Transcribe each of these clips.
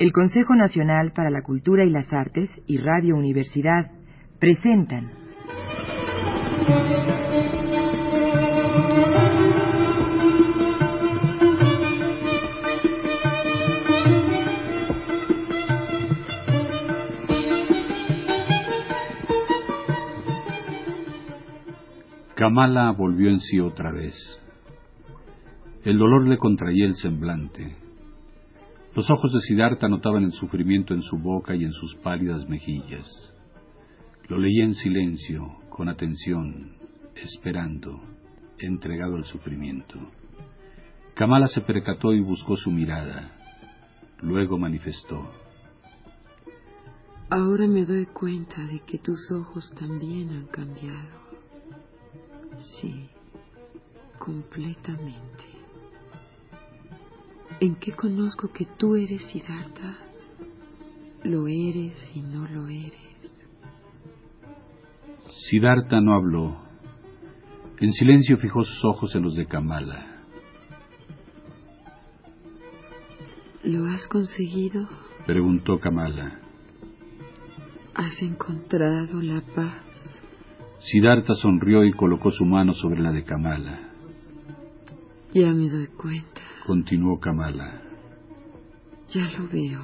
El Consejo Nacional para la Cultura y las Artes y Radio Universidad presentan Kamala volvió en sí otra vez. El dolor le contraía el semblante. Los ojos de Siddhartha notaban el sufrimiento en su boca y en sus pálidas mejillas. Lo leía en silencio, con atención, esperando, entregado al sufrimiento. Kamala se percató y buscó su mirada. Luego manifestó. Ahora me doy cuenta de que tus ojos también han cambiado. Sí, completamente. ¿En qué conozco que tú eres Siddhartha? Lo eres y no lo eres. Siddhartha no habló. En silencio fijó sus ojos en los de Kamala. ¿Lo has conseguido? Preguntó Kamala. ¿Has encontrado la paz? Siddhartha sonrió y colocó su mano sobre la de Kamala. Ya me doy cuenta. Continuó Kamala. Ya lo veo.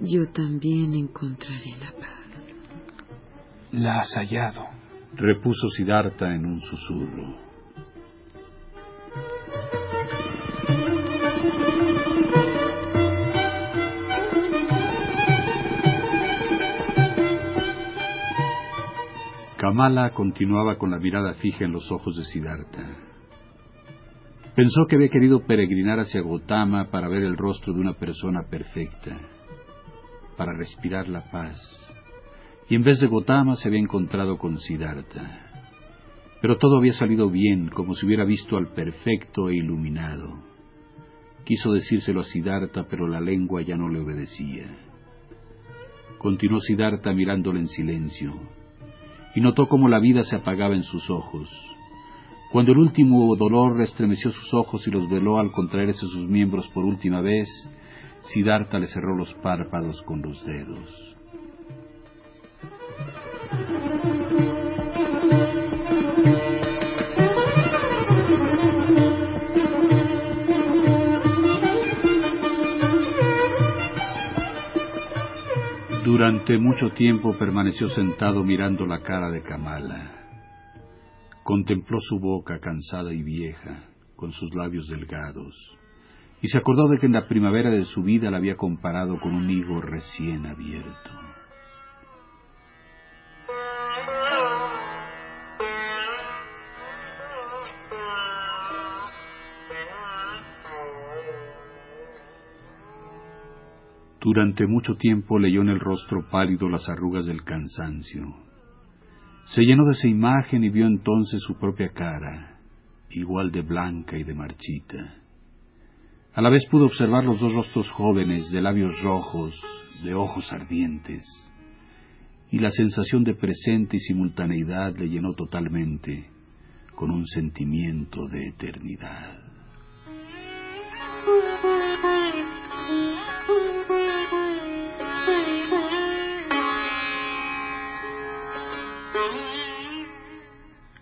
Yo también encontraré la paz. La has hallado. Repuso Siddhartha en un susurro. Kamala continuaba con la mirada fija en los ojos de Siddhartha. Pensó que había querido peregrinar hacia Gotama para ver el rostro de una persona perfecta, para respirar la paz, y en vez de Gotama se había encontrado con Siddhartha. Pero todo había salido bien, como si hubiera visto al perfecto e iluminado. Quiso decírselo a Siddhartha, pero la lengua ya no le obedecía. Continuó Siddhartha mirándole en silencio, y notó cómo la vida se apagaba en sus ojos. Cuando el último dolor estremeció sus ojos y los veló al contraerse sus miembros por última vez, Siddhartha le cerró los párpados con los dedos. Durante mucho tiempo permaneció sentado mirando la cara de Kamala. Contempló su boca cansada y vieja, con sus labios delgados, y se acordó de que en la primavera de su vida la había comparado con un higo recién abierto. Durante mucho tiempo leyó en el rostro pálido las arrugas del cansancio. Se llenó de esa imagen y vio entonces su propia cara, igual de blanca y de marchita. A la vez pudo observar los dos rostros jóvenes, de labios rojos, de ojos ardientes, y la sensación de presente y simultaneidad le llenó totalmente con un sentimiento de eternidad.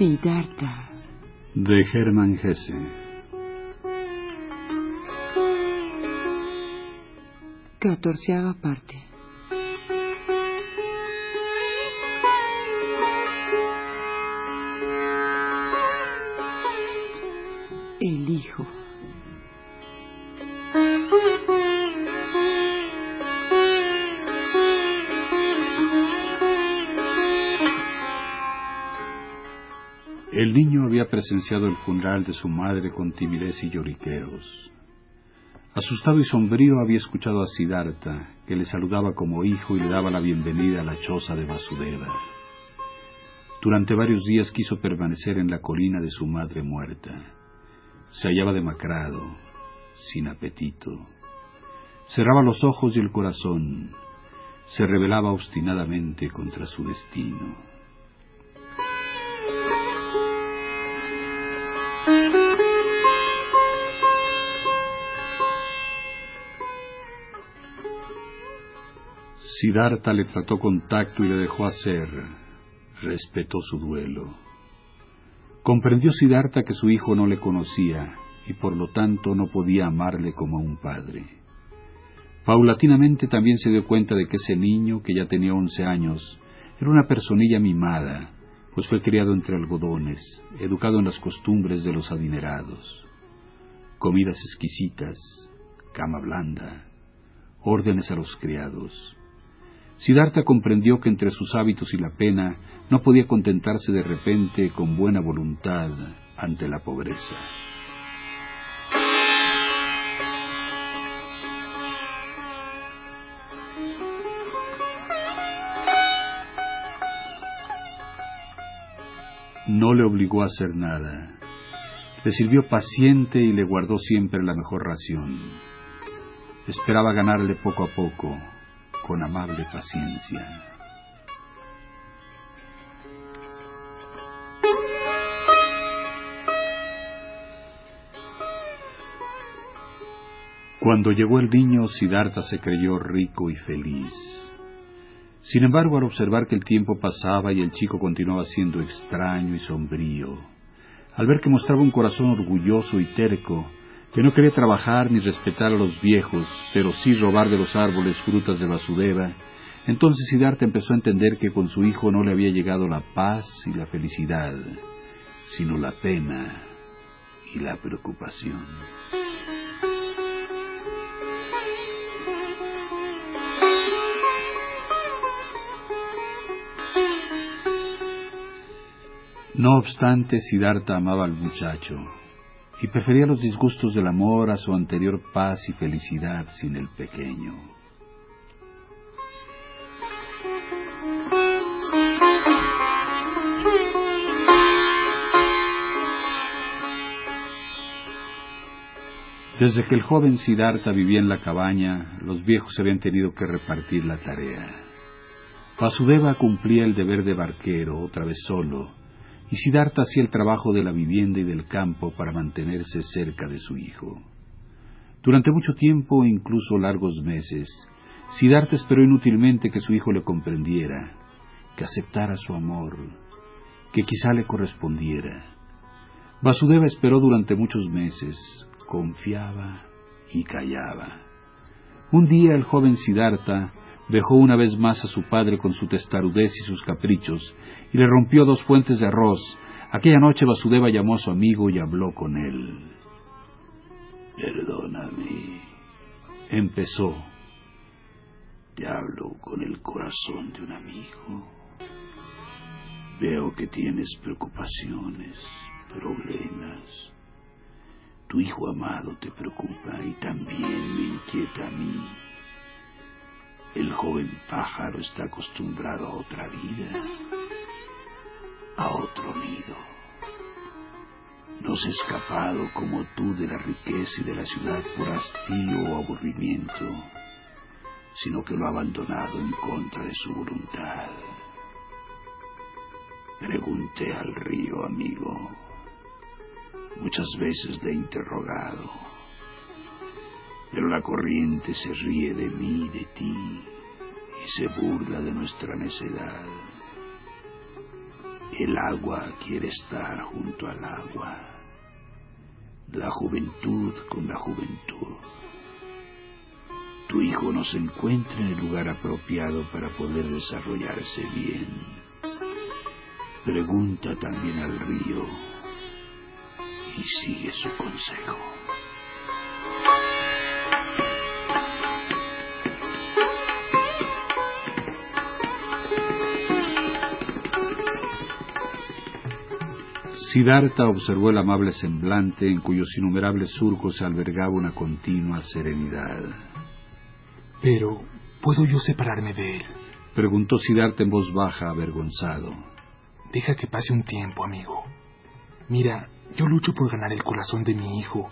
Siddhartha. De Hermann Hesse. Catorceava parte. Presenciado el funeral de su madre con timidez y lloriqueos. Asustado y sombrío había escuchado a Siddhartha, que le saludaba como hijo y le daba la bienvenida a la choza de Vasudeva. Durante varios días quiso permanecer en la colina de su madre muerta. Se hallaba demacrado, sin apetito. Cerraba los ojos y el corazón. Se rebelaba obstinadamente contra su destino. Siddhartha le trató con tacto y le dejó hacer. Respetó su duelo. Comprendió Siddhartha que su hijo no le conocía y por lo tanto no podía amarle como a un padre. Paulatinamente también se dio cuenta de que ese niño, que ya tenía once años, era una personilla mimada, pues fue criado entre algodones, educado en las costumbres de los adinerados. Comidas exquisitas, cama blanda, órdenes a los criados, Siddhartha comprendió que entre sus hábitos y la pena no podía contentarse de repente con buena voluntad ante la pobreza. No le obligó a hacer nada. Le sirvió paciente y le guardó siempre la mejor ración. Esperaba ganarle poco a poco, con amable paciencia. Cuando llegó el niño, Siddhartha se creyó rico y feliz. Sin embargo, al observar que el tiempo pasaba y el chico continuaba siendo extraño y sombrío, al ver que mostraba un corazón orgulloso y terco, que no quería trabajar ni respetar a los viejos, pero sí robar de los árboles frutas de Vasudeva, entonces Siddhartha empezó a entender que con su hijo no le había llegado la paz y la felicidad, sino la pena y la preocupación. No obstante, Siddhartha amaba al muchacho, y prefería los disgustos del amor a su anterior paz y felicidad sin el pequeño. Desde que el joven Siddhartha vivía en la cabaña, los viejos habían tenido que repartir la tarea. Vasudeva cumplía el deber de barquero, otra vez solo, y Siddhartha hacía el trabajo de la vivienda y del campo para mantenerse cerca de su hijo. Durante mucho tiempo, incluso largos meses, Siddhartha esperó inútilmente que su hijo le comprendiera, que aceptara su amor, que quizá le correspondiera. Vasudeva esperó durante muchos meses, confiaba y callaba. Un día el joven Siddhartha dejó una vez más a su padre con su testarudez y sus caprichos, y le rompió dos fuentes de arroz. Aquella noche Vasudeva llamó a su amigo y habló con él. Perdóname, empezó. Te hablo con el corazón de un amigo. Veo que tienes preocupaciones, problemas. Tu hijo amado te preocupa y también me inquieta a mí. El joven pájaro está acostumbrado a otra vida, a otro nido. No se ha escapado como tú de la riqueza y de la ciudad por hastío o aburrimiento, sino que lo ha abandonado en contra de su voluntad. Pregunté al río, amigo. Muchas veces le he interrogado pero la corriente se ríe de mí, de ti, y se burla de nuestra necedad. El agua quiere estar junto al agua, la juventud con la juventud. Tu hijo no se encuentra en el lugar apropiado para poder desarrollarse bien. Pregunta también al río y sigue su consejo. Siddhartha observó el amable semblante en cuyos innumerables surcos se albergaba una continua serenidad. Pero, ¿puedo yo separarme de él? Preguntó Siddhartha en voz baja, avergonzado. Deja que pase un tiempo, amigo. Mira, yo lucho por ganar el corazón de mi hijo.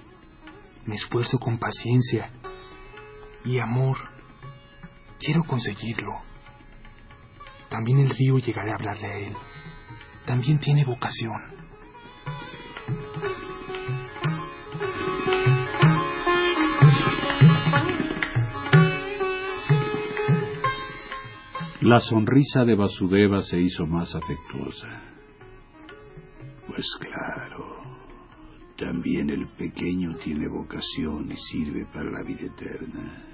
Me esfuerzo con paciencia y amor. Quiero conseguirlo. También el río llegará a hablarle a él. También tiene vocación. La sonrisa de Vasudeva se hizo más afectuosa. Pues claro, también el pequeño tiene vocación y sirve para la vida eterna.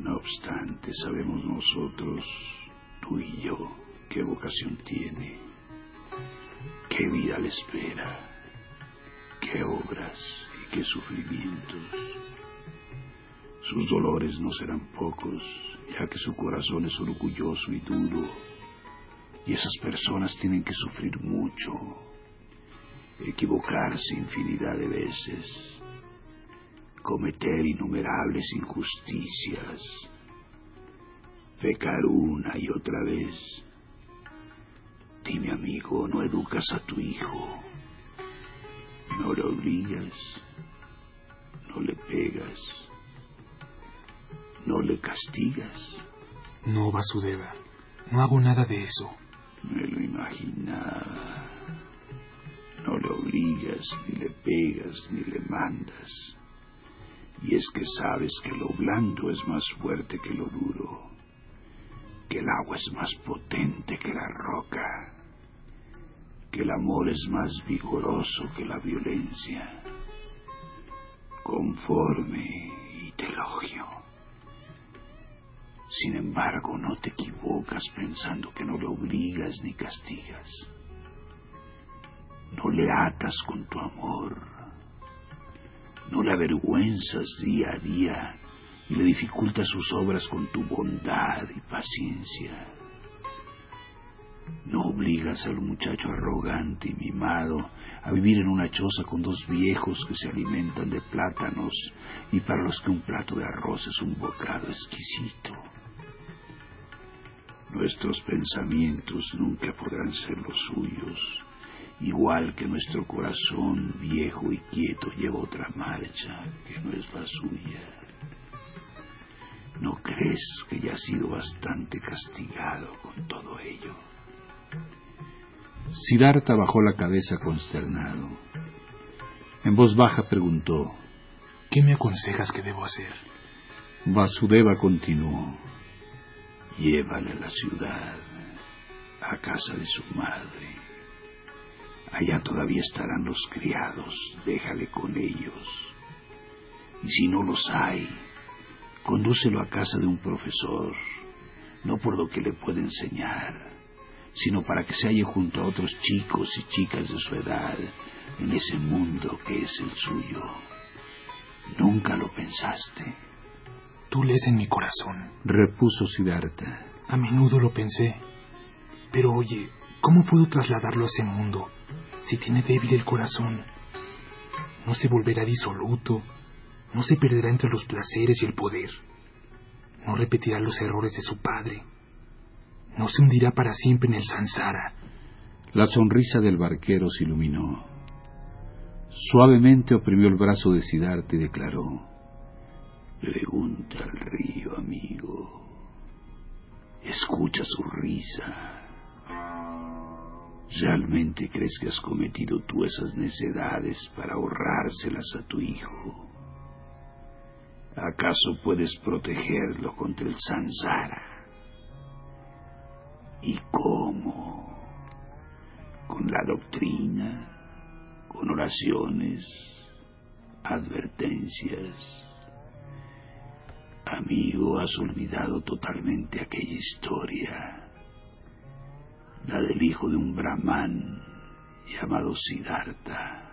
No obstante, sabemos nosotros, tú y yo, qué vocación tiene, qué vida le espera, qué obras y qué sufrimientos. Sus dolores no serán pocos, ya que su corazón es orgulloso y duro, y esas personas tienen que sufrir mucho, equivocarse infinidad de veces, cometer innumerables injusticias, pecar una y otra vez. Dime amigo, no educas a tu hijo, no le obligas, no le pegas ¿No le castigas? No, Vasudeva. No hago nada de eso. Me lo imaginaba. No le obligas, ni le pegas, ni le mandas. Y es que sabes que lo blando es más fuerte que lo duro, que el agua es más potente que la roca, que el amor es más vigoroso que la violencia. Conforme y te elogio. Sin embargo, no te equivocas pensando que no le obligas ni castigas. No le atas con tu amor. No le avergüenzas día a día y le dificultas sus obras con tu bondad y paciencia. No obligas al muchacho arrogante y mimado a vivir en una choza con dos viejos que se alimentan de plátanos y para los que un plato de arroz es un bocado exquisito. Nuestros pensamientos nunca podrán ser los suyos, igual que nuestro corazón viejo y quieto lleva otra marcha que no es la suya. ¿No crees que ya ha sido bastante castigado con todo ello? Siddhartha bajó la cabeza consternado. En voz baja preguntó, ¿Qué me aconsejas que debo hacer? Vasudeva continuó, Llévale a la ciudad, a casa de su madre. Allá todavía estarán los criados, déjale con ellos. Y si no los hay, condúcelo a casa de un profesor, no por lo que le puede enseñar, sino para que se halle junto a otros chicos y chicas de su edad en ese mundo que es el suyo. Nunca lo pensaste. Tú lees en mi corazón, repuso Siddhartha. A menudo lo pensé. Pero oye, ¿cómo puedo trasladarlo a ese mundo si tiene débil el corazón? No se volverá disoluto, no se perderá entre los placeres y el poder, no repetirá los errores de su padre, no se hundirá para siempre en el sansara. La sonrisa del barquero se iluminó. Suavemente oprimió el brazo de Siddhartha y declaró, Pregunta al río, amigo. Escucha su risa. ¿Realmente crees que has cometido tú esas necedades para ahorrárselas a tu hijo? ¿Acaso puedes protegerlo contra el Sansara? ¿Y cómo? Con la doctrina, con oraciones, advertencias Amigo, has olvidado totalmente aquella historia, la del hijo de un brahman llamado Siddhartha,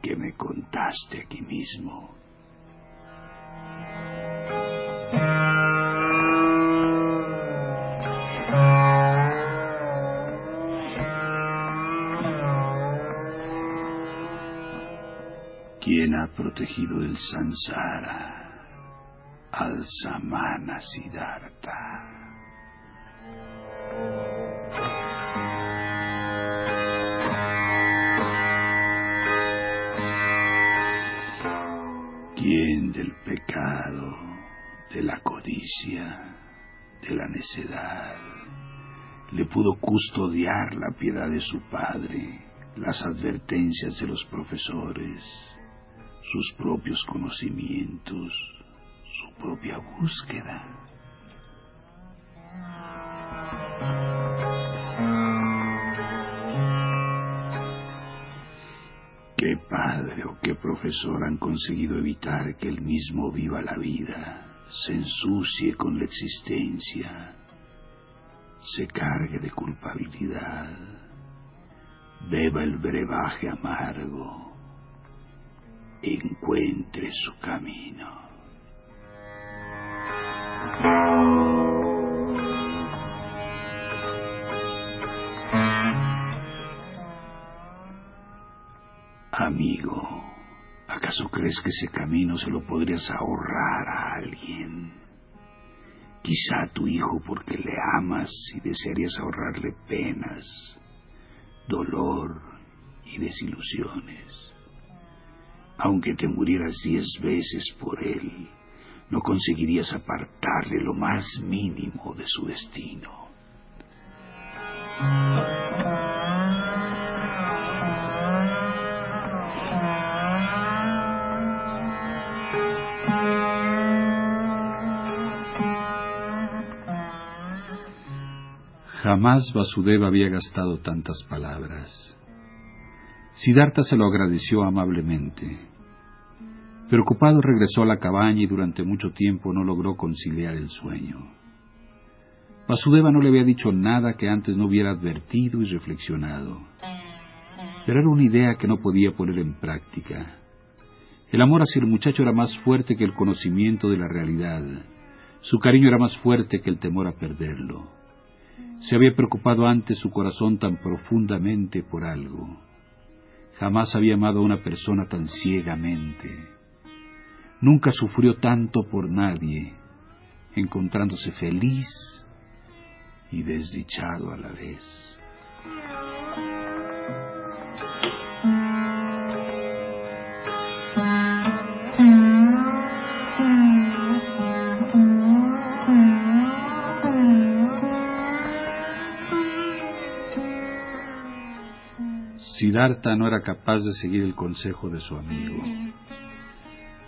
que me contaste aquí mismo. ¿Quién ha protegido el sansara? Samana Siddhartha? ¿Quién del pecado, de la codicia, de la necedad, le pudo custodiar la piedad de su padre, las advertencias de los profesores, sus propios conocimientos, su propia búsqueda. ¿Qué padre o qué profesor han conseguido evitar que él mismo viva la vida, se ensucie con la existencia, se cargue de culpabilidad, beba el brebaje amargo, encuentre su camino. Amigo, ¿acaso crees que ese camino se lo podrías ahorrar a alguien? Quizá a tu hijo porque le amas y desearías ahorrarle penas, dolor y desilusiones. Aunque te murieras diez veces por él, no conseguirías apartarle lo más mínimo de su destino. Jamás Vasudeva había gastado tantas palabras. Siddhartha se lo agradeció amablemente. Preocupado regresó a la cabaña y durante mucho tiempo no logró conciliar el sueño. Vasudeva no le había dicho nada que antes no hubiera advertido y reflexionado. Pero era una idea que no podía poner en práctica. El amor hacia el muchacho era más fuerte que el conocimiento de la realidad. Su cariño era más fuerte que el temor a perderlo. Se había preocupado antes su corazón tan profundamente por algo. Jamás había amado a una persona tan ciegamente. Nunca sufrió tanto por nadie, encontrándose feliz y desdichado a la vez. Siddhartha no era capaz de seguir el consejo de su amigo.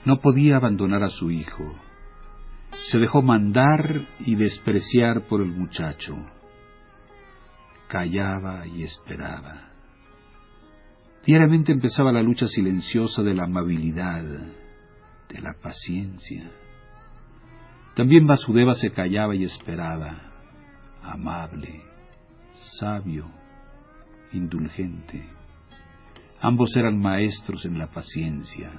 No podía abandonar a su hijo. Se dejó mandar y despreciar por el muchacho. Callaba y esperaba. Diariamente empezaba la lucha silenciosa de la amabilidad, de la paciencia. También Vasudeva se callaba y esperaba, amable, sabio, indulgente. Ambos eran maestros en la paciencia.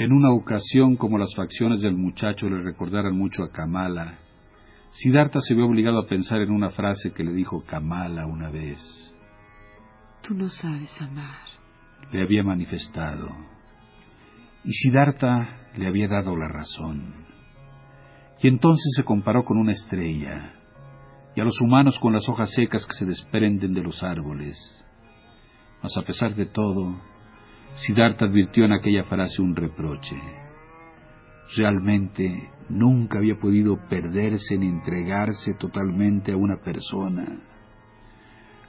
En una ocasión, como las facciones del muchacho le recordaran mucho a Kamala, Siddhartha se vio obligado a pensar en una frase que le dijo Kamala una vez. Tú no sabes amar. Le había manifestado. Y Siddhartha le había dado la razón. Y entonces se comparó con una estrella, y a los humanos con las hojas secas que se desprenden de los árboles. Mas a pesar de todo, Siddhartha advirtió en aquella frase un reproche. Realmente nunca había podido perderse ni entregarse totalmente a una persona,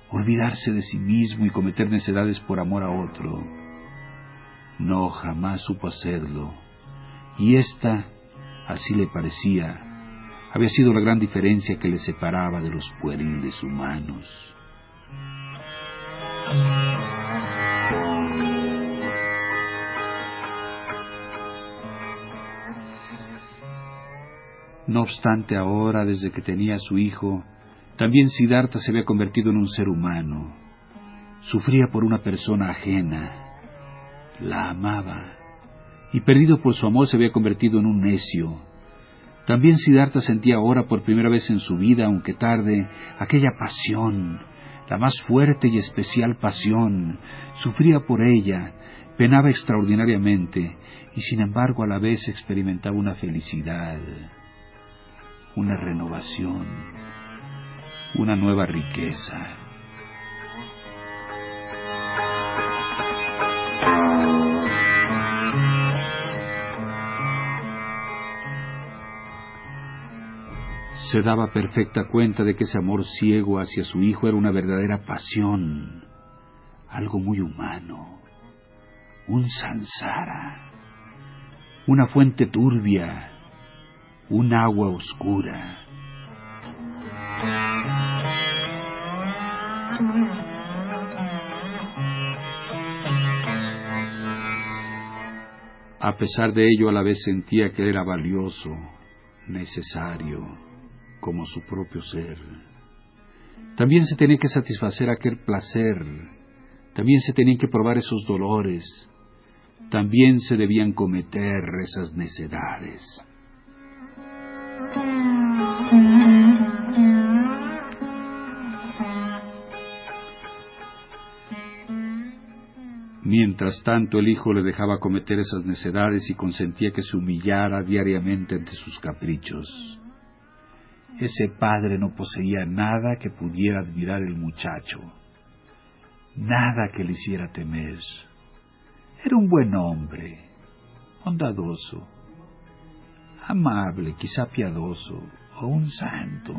olvidarse de sí mismo y cometer necedades por amor a otro. No, jamás supo hacerlo y esta, así le parecía, había sido la gran diferencia que le separaba de los pueriles humanos. No obstante, ahora, desde que tenía a su hijo, también Siddhartha se había convertido en un ser humano. Sufría por una persona ajena. La amaba y perdido por su amor se había convertido en un necio. También Siddhartha sentía ahora por primera vez en su vida, aunque tarde, aquella pasión, la más fuerte y especial pasión. Sufría por ella, penaba extraordinariamente y sin embargo a la vez experimentaba una felicidad, una renovación, una nueva riqueza. Se daba perfecta cuenta de que ese amor ciego hacia su hijo era una verdadera pasión, algo muy humano, un sansara, una fuente turbia, un agua oscura. A pesar de ello, a la vez sentía que era valioso, necesario, como su propio ser. También se tenía que satisfacer aquel placer, también se tenían que probar esos dolores, también se debían cometer esas necedades. Mientras tanto el hijo le dejaba cometer esas necedades y consentía que se humillara diariamente ante sus caprichos. Ese padre no poseía nada que pudiera admirar el muchacho, nada que le hiciera temer. Era un buen hombre, bondadoso, amable, quizá piadoso, o un santo.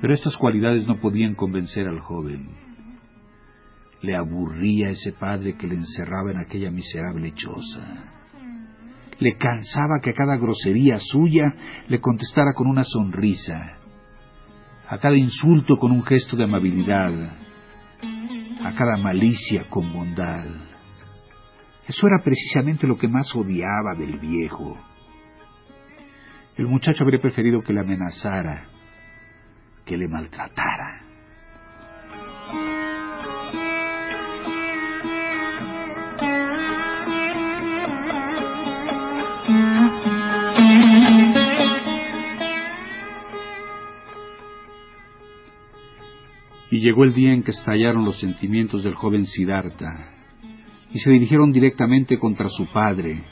Pero estas cualidades no podían convencer al joven. Le aburría ese padre que le encerraba en aquella miserable choza le cansaba que a cada grosería suya le contestara con una sonrisa, a cada insulto con un gesto de amabilidad, a cada malicia con bondad. Eso era precisamente lo que más odiaba del viejo. El muchacho habría preferido que le amenazara, que le maltratara. Y llegó el día en que estallaron los sentimientos del joven Siddhartha, y se dirigieron directamente contra su padre.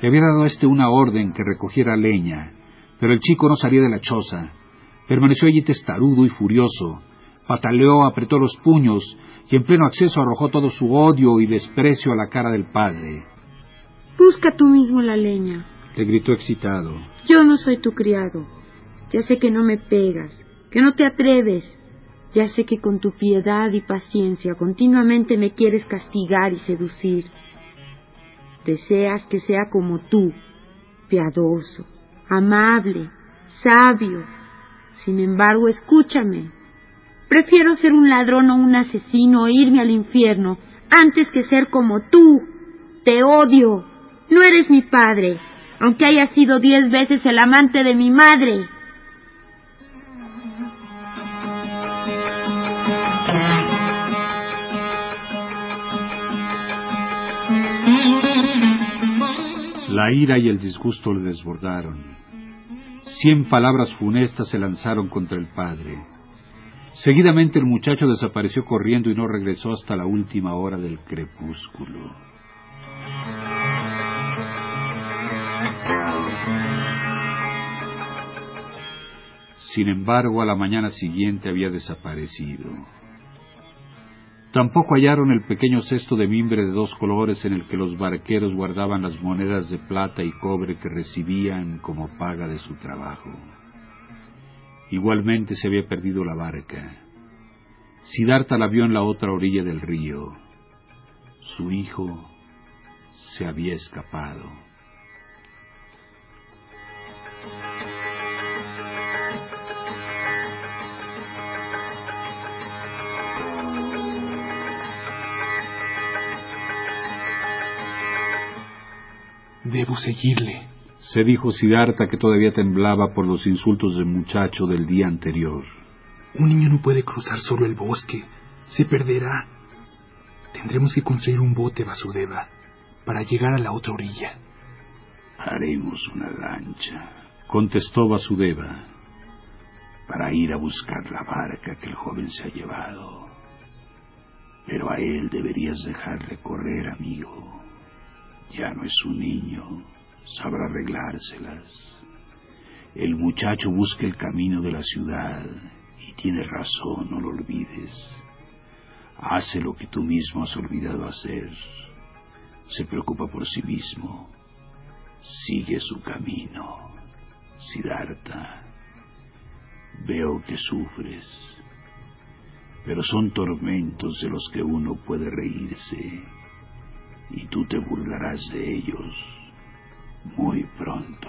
Le había dado a éste una orden que recogiera leña, pero el chico no salía de la choza. Permaneció allí testarudo y furioso. Pataleó, apretó los puños y en pleno acceso arrojó todo su odio y desprecio a la cara del padre. Busca tú mismo la leña, le gritó excitado. Yo no soy tu criado. Ya sé que no me pegas, que no te atreves, ya sé que con tu piedad y paciencia continuamente me quieres castigar y seducir. Deseas que sea como tú, piadoso, amable, sabio. Sin embargo, escúchame. Prefiero ser un ladrón o un asesino e irme al infierno antes que ser como tú. Te odio. No eres mi padre, aunque haya sido diez veces el amante de mi madre. La ira y el disgusto le desbordaron. Cien palabras funestas se lanzaron contra el padre. Seguidamente el muchacho desapareció corriendo y no regresó hasta la última hora del crepúsculo. Sin embargo, a la mañana siguiente había desaparecido. Tampoco hallaron el pequeño cesto de mimbre de dos colores en el que los barqueros guardaban las monedas de plata y cobre que recibían como paga de su trabajo. Igualmente se había perdido la barca. Siddhartha la vio en la otra orilla del río. Su hijo se había escapado. Debo seguirle. Se dijo Siddhartha que todavía temblaba por los insultos del muchacho del día anterior. Un niño no puede cruzar solo el bosque. Se perderá. Tendremos que construir un bote, Vasudeva, para llegar a la otra orilla. Haremos una lancha Contestó Vasudeva, para ir a buscar la barca que el joven se ha llevado. Pero a él deberías dejarle correr, amigo. Ya no es un niño, sabrá arreglárselas. El muchacho busca el camino de la ciudad y tiene razón, no lo olvides. Hace lo que tú mismo has olvidado hacer. Se preocupa por sí mismo. Sigue su camino. Siddhartha, veo que sufres, pero son tormentos de los que uno puede reírse, y tú te burlarás de ellos muy pronto.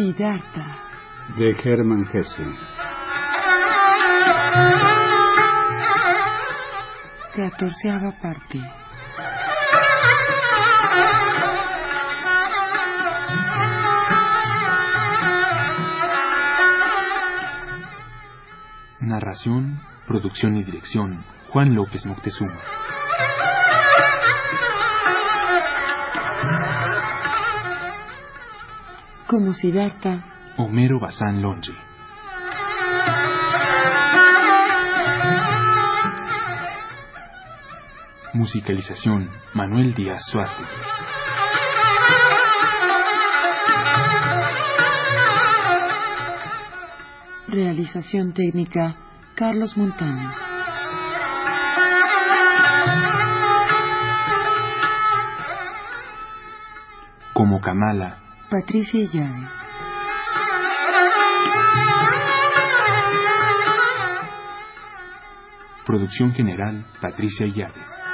Siddhartha. De Hermann Hesse. Catorceava parte. Narración, producción y dirección, Juan López Moctezuma. Como Siddhartha. Homero Bazán Longe. Musicalización, Manuel Díaz Suárez. Realización técnica, Carlos Montaño. Como Kamala, Patricia Llaves. Producción general, Patricia Llaves.